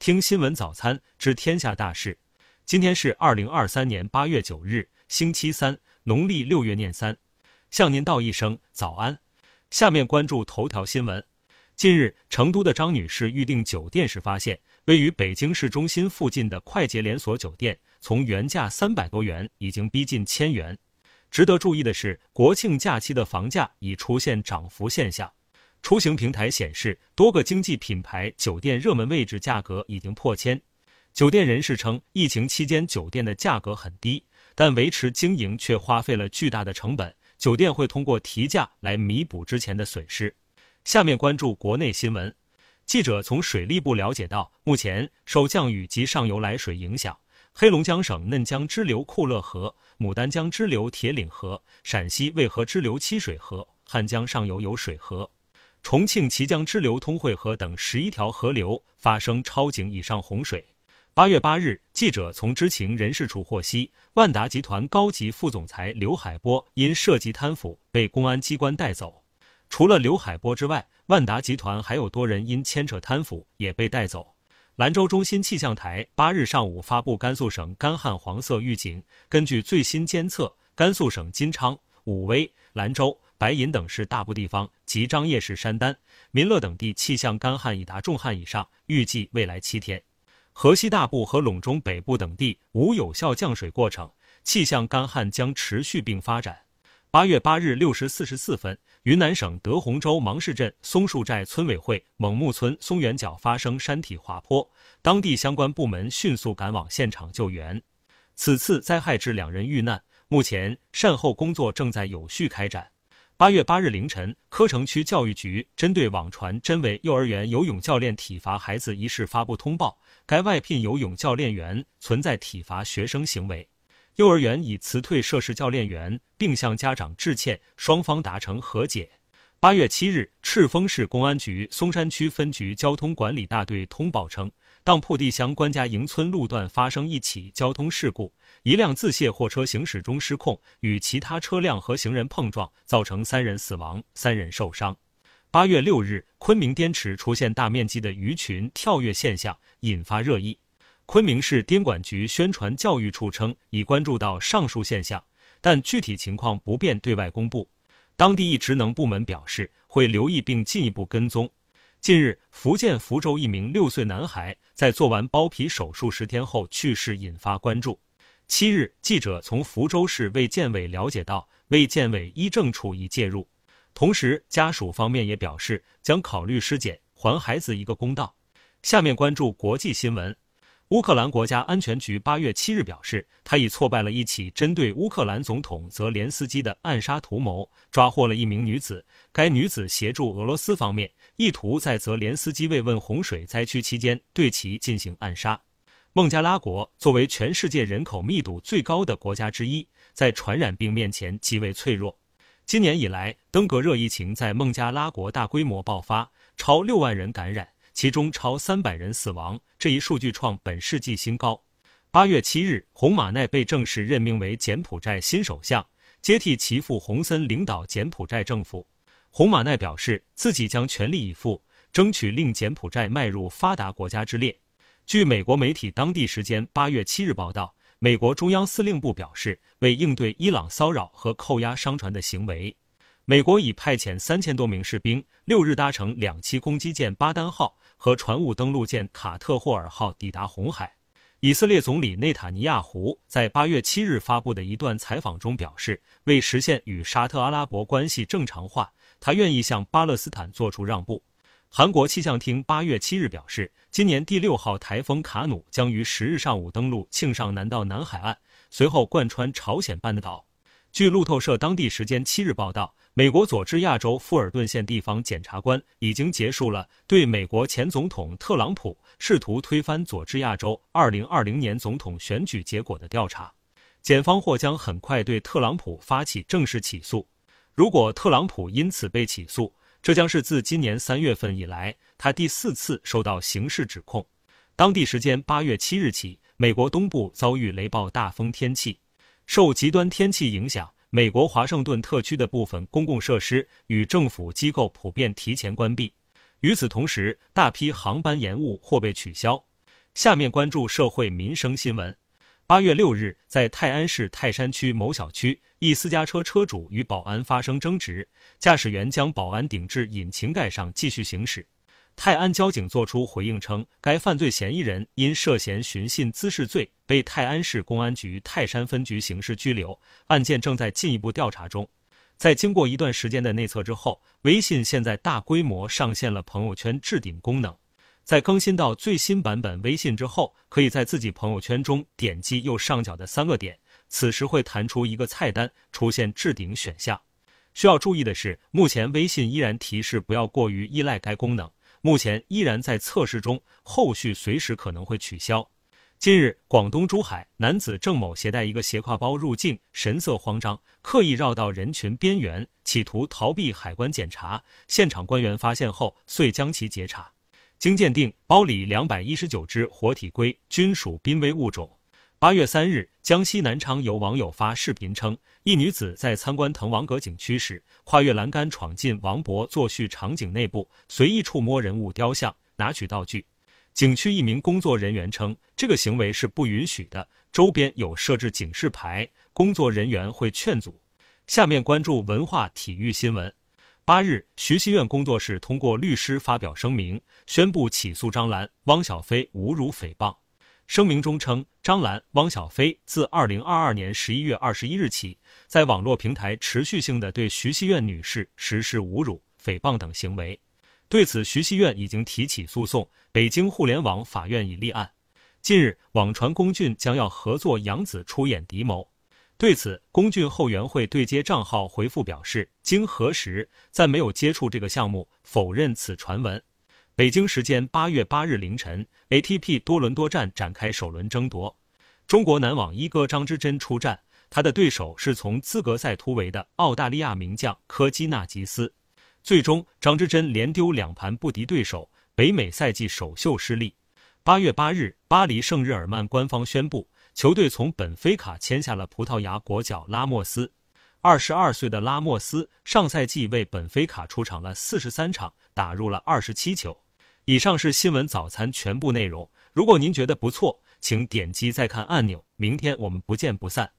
听新闻早餐知天下大事。今天是二零二三年八月九日，星期三，农历六月廿三。向您道一声早安。下面关注头条新闻。近日，成都的张女士预订酒店时发现，位于北京市中心附近的快捷连锁酒店，从原价三百多元已经逼近千元。值得注意的是，国庆假期的房价已出现涨幅现象。出行平台显示，多个经济品牌酒店热门位置价格已经破千。酒店人士称，疫情期间酒店的价格很低，但维持经营却花费了巨大的成本。酒店会通过提价来弥补之前的损失。下面关注国内新闻。记者从水利部了解到，目前受降雨及上游来水影响，黑龙江省嫩江支流库勒河、牡丹江支流铁岭河、陕西渭河支流七水河、汉江上游有水河、重庆綦江支流通惠河等十一条河流发生超警以上洪水。八月八日，记者从知情人士处获悉，万达集团高级副总裁刘海波因涉及贪腐被公安机关带走。除了刘海波之外，万达集团还有多人因牵扯贪腐也被带走。兰州中心气象台八日上午发布甘肃省干旱黄色预警，根据最新监测，甘肃省金昌、武威、兰州、白银等市大部地方及张掖市山丹、民乐等地气象干旱已达重旱以上，预计未来七天。河西大部和陇中北部等地无有效降水过程，气象干旱将持续并发展。八月八日六时四十四分，云南省德宏州芒市镇松树寨村委会蒙木村松原角发生山体滑坡，当地相关部门迅速赶往现场救援。此次灾害致两人遇难，目前善后工作正在有序开展。八月八日凌晨，柯城区教育局针对网传真伪幼儿园游泳教练体罚孩子一事发布通报，该外聘游泳教练员存在体罚学生行为，幼儿园已辞退涉事教练员，并向家长致歉，双方达成和解。八月七日，赤峰市公安局松山区分局交通管理大队通报称。当铺地乡关家营村路段发生一起交通事故，一辆自卸货车行驶中失控，与其他车辆和行人碰撞，造成三人死亡、三人受伤。八月六日，昆明滇池出现大面积的鱼群跳跃现象，引发热议。昆明市滇管局宣传教育处称，已关注到上述现象，但具体情况不便对外公布。当地一职能部门表示，会留意并进一步跟踪。近日，福建福州一名六岁男孩在做完包皮手术十天后去世，引发关注。七日，记者从福州市卫健委了解到，卫健委医政处已介入，同时家属方面也表示将考虑尸检，还孩子一个公道。下面关注国际新闻。乌克兰国家安全局八月七日表示，他已挫败了一起针对乌克兰总统泽连斯基的暗杀图谋，抓获了一名女子。该女子协助俄罗斯方面，意图在泽连斯基慰问洪水灾区期间对其进行暗杀。孟加拉国作为全世界人口密度最高的国家之一，在传染病面前极为脆弱。今年以来，登革热疫情在孟加拉国大规模爆发，超六万人感染。其中超三百人死亡，这一数据创本世纪新高。八月七日，洪马奈被正式任命为柬埔寨新首相，接替其父洪森领导柬埔寨政府。洪马奈表示，自己将全力以赴，争取令柬埔寨迈入发达国家之列。据美国媒体当地时间八月七日报道，美国中央司令部表示，为应对伊朗骚扰和扣押商船的行为。美国已派遣三千多名士兵，六日搭乘两栖攻击舰巴丹号和船坞登陆舰卡特霍尔号抵达红海。以色列总理内塔尼亚胡在八月七日发布的一段采访中表示，为实现与沙特阿拉伯关系正常化，他愿意向巴勒斯坦做出让步。韩国气象厅八月七日表示，今年第六号台风卡努将于十日上午登陆庆尚南道南海岸，随后贯穿朝鲜半岛。据路透社当地时间七日报道。美国佐治亚州富尔顿县地方检察官已经结束了对美国前总统特朗普试图推翻佐治亚州2020年总统选举结果的调查，检方或将很快对特朗普发起正式起诉。如果特朗普因此被起诉，这将是自今年三月份以来他第四次受到刑事指控。当地时间八月七日起，美国东部遭遇雷暴大风天气，受极端天气影响。美国华盛顿特区的部分公共设施与政府机构普遍提前关闭。与此同时，大批航班延误或被取消。下面关注社会民生新闻。八月六日，在泰安市泰山区某小区，一私家车车主与保安发生争执，驾驶员将保安顶至引擎盖上继续行驶。泰安交警作出回应称，该犯罪嫌疑人因涉嫌寻衅滋事罪被泰安市公安局泰山分局刑事拘留，案件正在进一步调查中。在经过一段时间的内测之后，微信现在大规模上线了朋友圈置顶功能。在更新到最新版本微信之后，可以在自己朋友圈中点击右上角的三个点，此时会弹出一个菜单，出现置顶选项。需要注意的是，目前微信依然提示不要过于依赖该功能，目前依然在测试中，后续随时可能会取消。近日，广东珠海男子郑某携带一个斜挎包入境，神色慌张，刻意绕到人群边缘，企图逃避海关检查。现场官员发现后，遂将其截查。经鉴定，包里两百一十九只活体龟均属濒危物种。八月三日，江西南昌有网友发视频称，一女子在参观滕王阁景区时，跨越栏杆闯进王勃作序场景内部，随意触摸人物雕像，拿取道具。景区一名工作人员称，这个行为是不允许的，周边有设置警示牌，工作人员会劝阻。下面关注文化体育新闻。八日，徐熙苑工作室通过律师发表声明，宣布起诉张兰、汪小菲侮辱诽谤。声明中称，张兰、汪小菲自二零二二年十一月二十一日起，在网络平台持续性的对徐熙苑女士实施侮辱、诽谤等行为。对此，徐熙苑已经提起诉讼，北京互联网法院已立案。近日，网传龚俊将要合作杨紫出演《敌谋》。对此，龚俊后援会对接账号回复表示，经核实，暂没有接触这个项目，否认此传闻。北京时间八月八日凌晨，ATP 多伦多站展开首轮争夺，中国男网一哥张之臻出战，他的对手是从资格赛突围的澳大利亚名将科基纳吉斯。最终，张之臻连丢两盘不敌对手，北美赛季首秀失利。八月八日，巴黎圣日耳曼官方宣布。球队从本菲卡签下了葡萄牙国脚拉莫斯，二十二岁的拉莫斯上赛季为本菲卡出场了四十三场，打入了二十七球。以上是新闻早餐全部内容。如果您觉得不错，请点击再看按钮。明天我们不见不散。